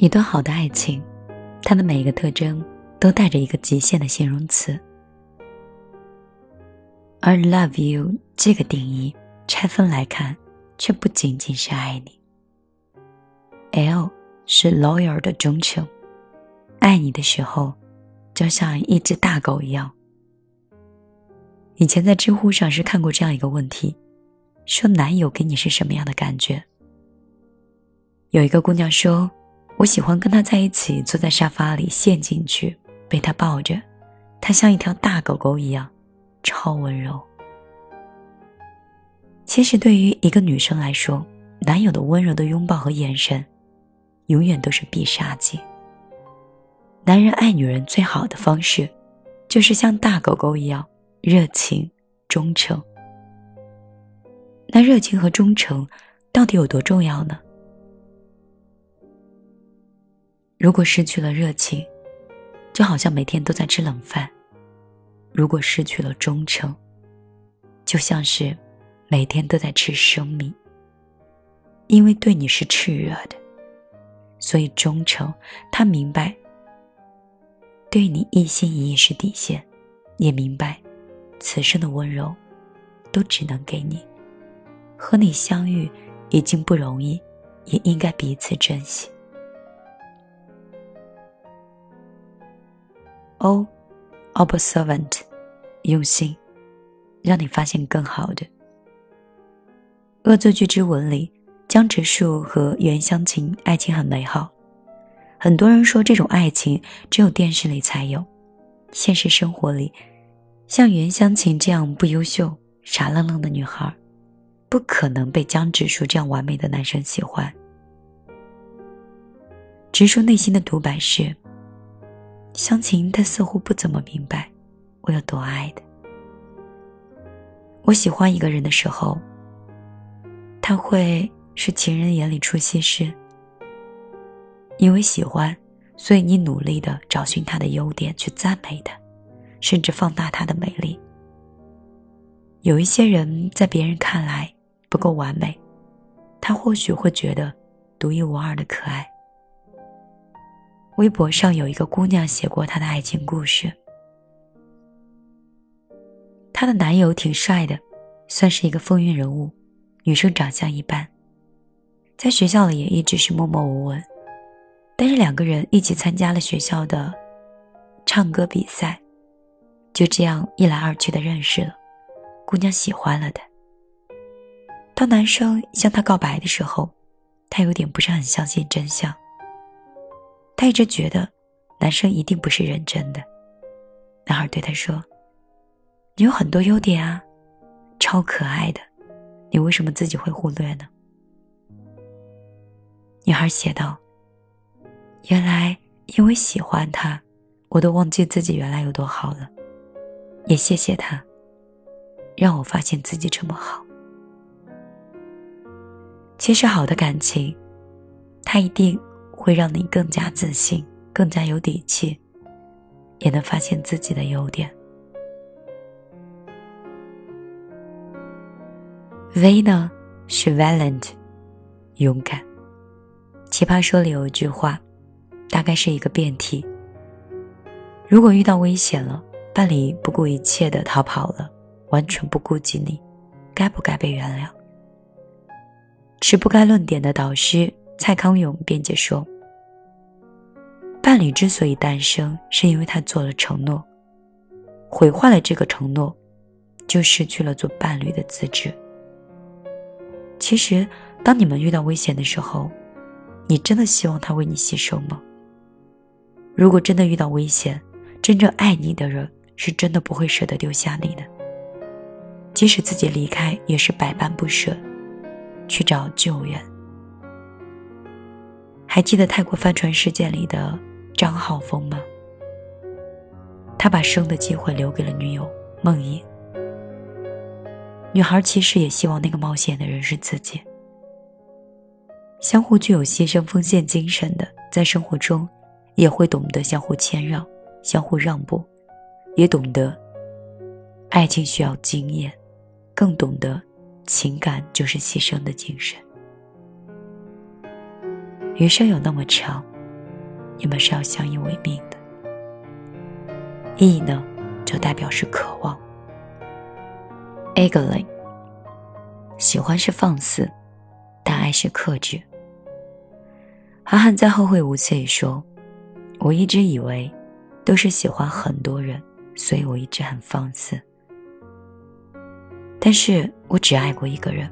一段好的爱情，它的每一个特征都带着一个极限的形容词，而 “love you” 这个定义拆分来看，却不仅仅是爱你。L 是 loyal 的忠诚，爱你的时候，就像一只大狗一样。以前在知乎上是看过这样一个问题，说男友给你是什么样的感觉？有一个姑娘说。我喜欢跟他在一起，坐在沙发里陷进去，被他抱着，他像一条大狗狗一样，超温柔。其实对于一个女生来说，男友的温柔的拥抱和眼神，永远都是必杀技。男人爱女人最好的方式，就是像大狗狗一样热情、忠诚。那热情和忠诚，到底有多重要呢？如果失去了热情，就好像每天都在吃冷饭；如果失去了忠诚，就像是每天都在吃生命。因为对你是炽热的，所以忠诚。他明白，对你一心一意是底线，也明白，此生的温柔，都只能给你。和你相遇已经不容易，也应该彼此珍惜。O，observant，用心，让你发现更好的。《恶作剧之吻》里，江直树和袁湘琴爱情很美好，很多人说这种爱情只有电视里才有，现实生活里，像袁湘琴这样不优秀、傻愣愣的女孩，不可能被江直树这样完美的男生喜欢。直树内心的独白是。湘琴，他似乎不怎么明白我有多爱的。我喜欢一个人的时候，他会是情人眼里出西施。因为喜欢，所以你努力的找寻他的优点，去赞美他，甚至放大他的美丽。有一些人在别人看来不够完美，他或许会觉得独一无二的可爱。微博上有一个姑娘写过她的爱情故事。她的男友挺帅的，算是一个风云人物，女生长相一般，在学校里也一直是默默无闻。但是两个人一起参加了学校的唱歌比赛，就这样一来二去的认识了，姑娘喜欢了他。当男生向她告白的时候，她有点不是很相信真相。他一直觉得，男生一定不是认真的。男孩对他说：“你有很多优点啊，超可爱的，你为什么自己会忽略呢？”女孩写道：“原来因为喜欢他，我都忘记自己原来有多好了。也谢谢他，让我发现自己这么好。其实好的感情，他一定。”会让你更加自信，更加有底气，也能发现自己的优点。V 呢是 valiant，勇敢。奇葩说里有一句话，大概是一个辩题：如果遇到危险了，伴侣不顾一切的逃跑了，完全不顾及你，该不该被原谅？持不该论点的导师。蔡康永辩解说：“伴侣之所以诞生，是因为他做了承诺，毁坏了这个承诺，就失去了做伴侣的资质。其实，当你们遇到危险的时候，你真的希望他为你牺牲吗？如果真的遇到危险，真正爱你的人是真的不会舍得丢下你的，即使自己离开，也是百般不舍，去找救援。”还记得泰国帆船事件里的张浩峰吗？他把生的机会留给了女友梦莹。女孩其实也希望那个冒险的人是自己。相互具有牺牲奉献精神的，在生活中也会懂得相互谦让、相互让步，也懂得爱情需要经验，更懂得情感就是牺牲的精神。余生有那么长，你们是要相依为命的。意呢，就代表是渴望。Eglin，喜欢是放肆，但爱是克制。韩寒在《后会无期》里说：“我一直以为，都是喜欢很多人，所以我一直很放肆。但是我只爱过一个人，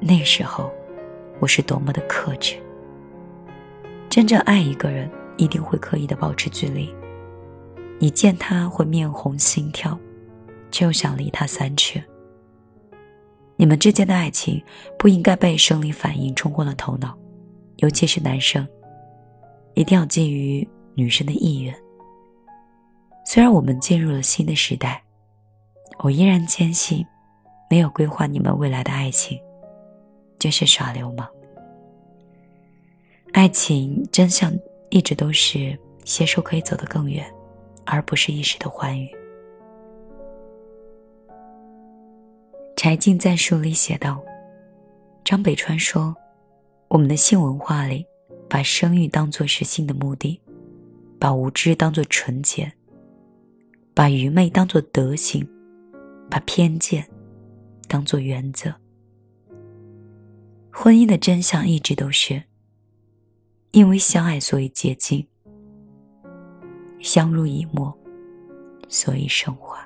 那时候，我是多么的克制。真正爱一个人，一定会刻意的保持距离。”你见他会面红心跳，却又想离他三尺。你们之间的爱情不应该被生理反应冲昏了头脑，尤其是男生，一定要基于女生的意愿。虽然我们进入了新的时代，我依然坚信，没有规划你们未来的爱情，就是耍流氓。爱情真相一直都是携手可以走得更远。而不是一时的欢愉。柴静在书里写道：“张北川说，我们的性文化里，把生育当作是性的目的，把无知当作纯洁，把愚昧当作德行，把偏见当作原则。婚姻的真相一直都是，因为相爱，所以接近。”相濡以沫，所以升华。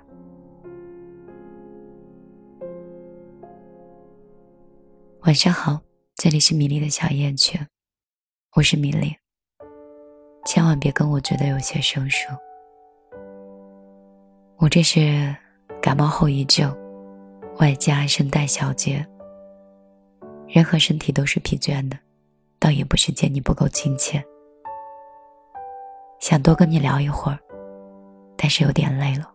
晚上好，这里是米粒的小夜曲，我是米粒。千万别跟我觉得有些生疏，我这是感冒后遗症，外加声带小结。人和身体都是疲倦的，倒也不是见你不够亲切。想多跟你聊一会儿，但是有点累了。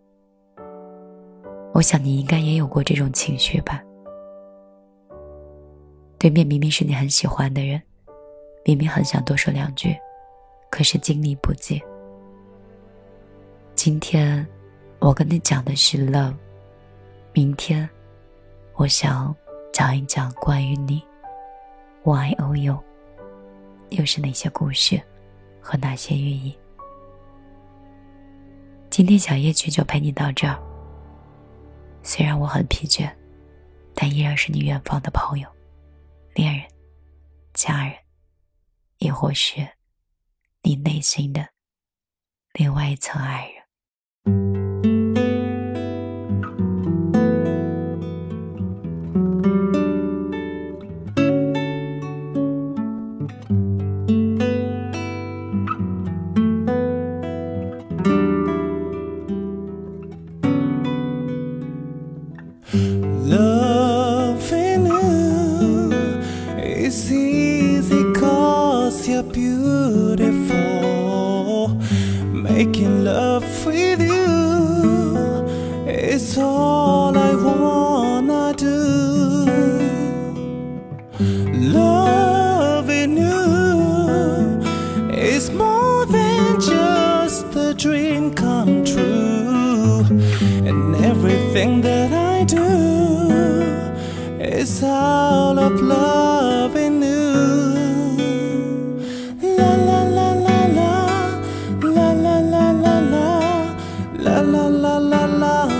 我想你应该也有过这种情绪吧？对面明明是你很喜欢的人，明明很想多说两句，可是精力不济。今天我跟你讲的是 love，明天我想讲一讲关于你，y o u，又是哪些故事和哪些寓意？今天小夜曲就陪你到这儿。虽然我很疲倦，但依然是你远方的朋友、恋人、家人，亦或是你内心的另外一层爱人。Loving you. Is more than just a dream come true, and everything that I do is out of loving you. la la la la.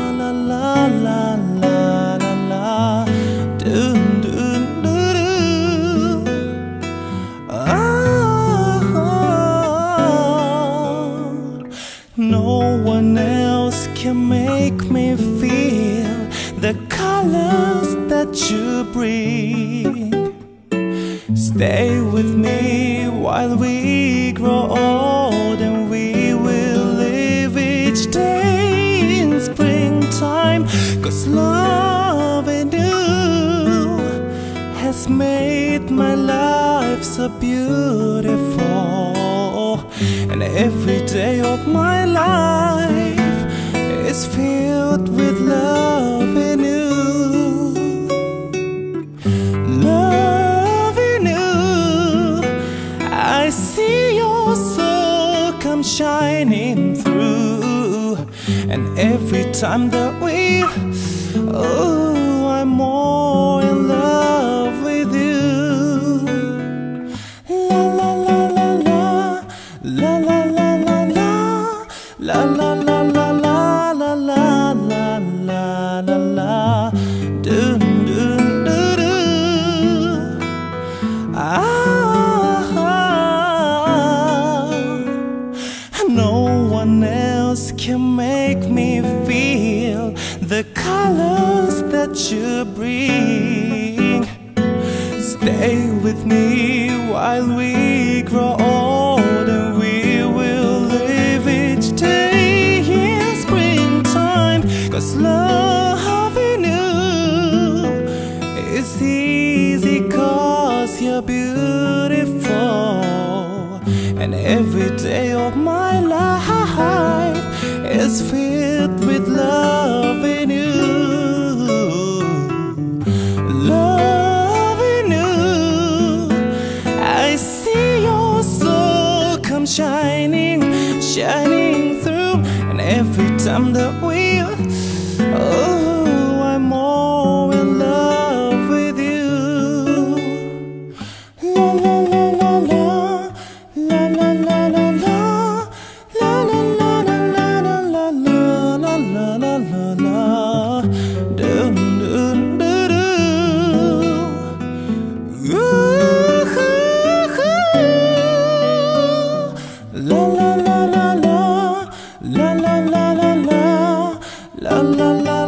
Stay with me while we grow old and we will live each day in springtime. Cause love and you has made my life so beautiful. And every day of my life is filled with love time that we, oh, bring. Stay with me while we grow old and we will live each day in springtime. Cause loving you is easy cause you're beautiful. And every day of my life is filled with love shining, through. And every time that la la la.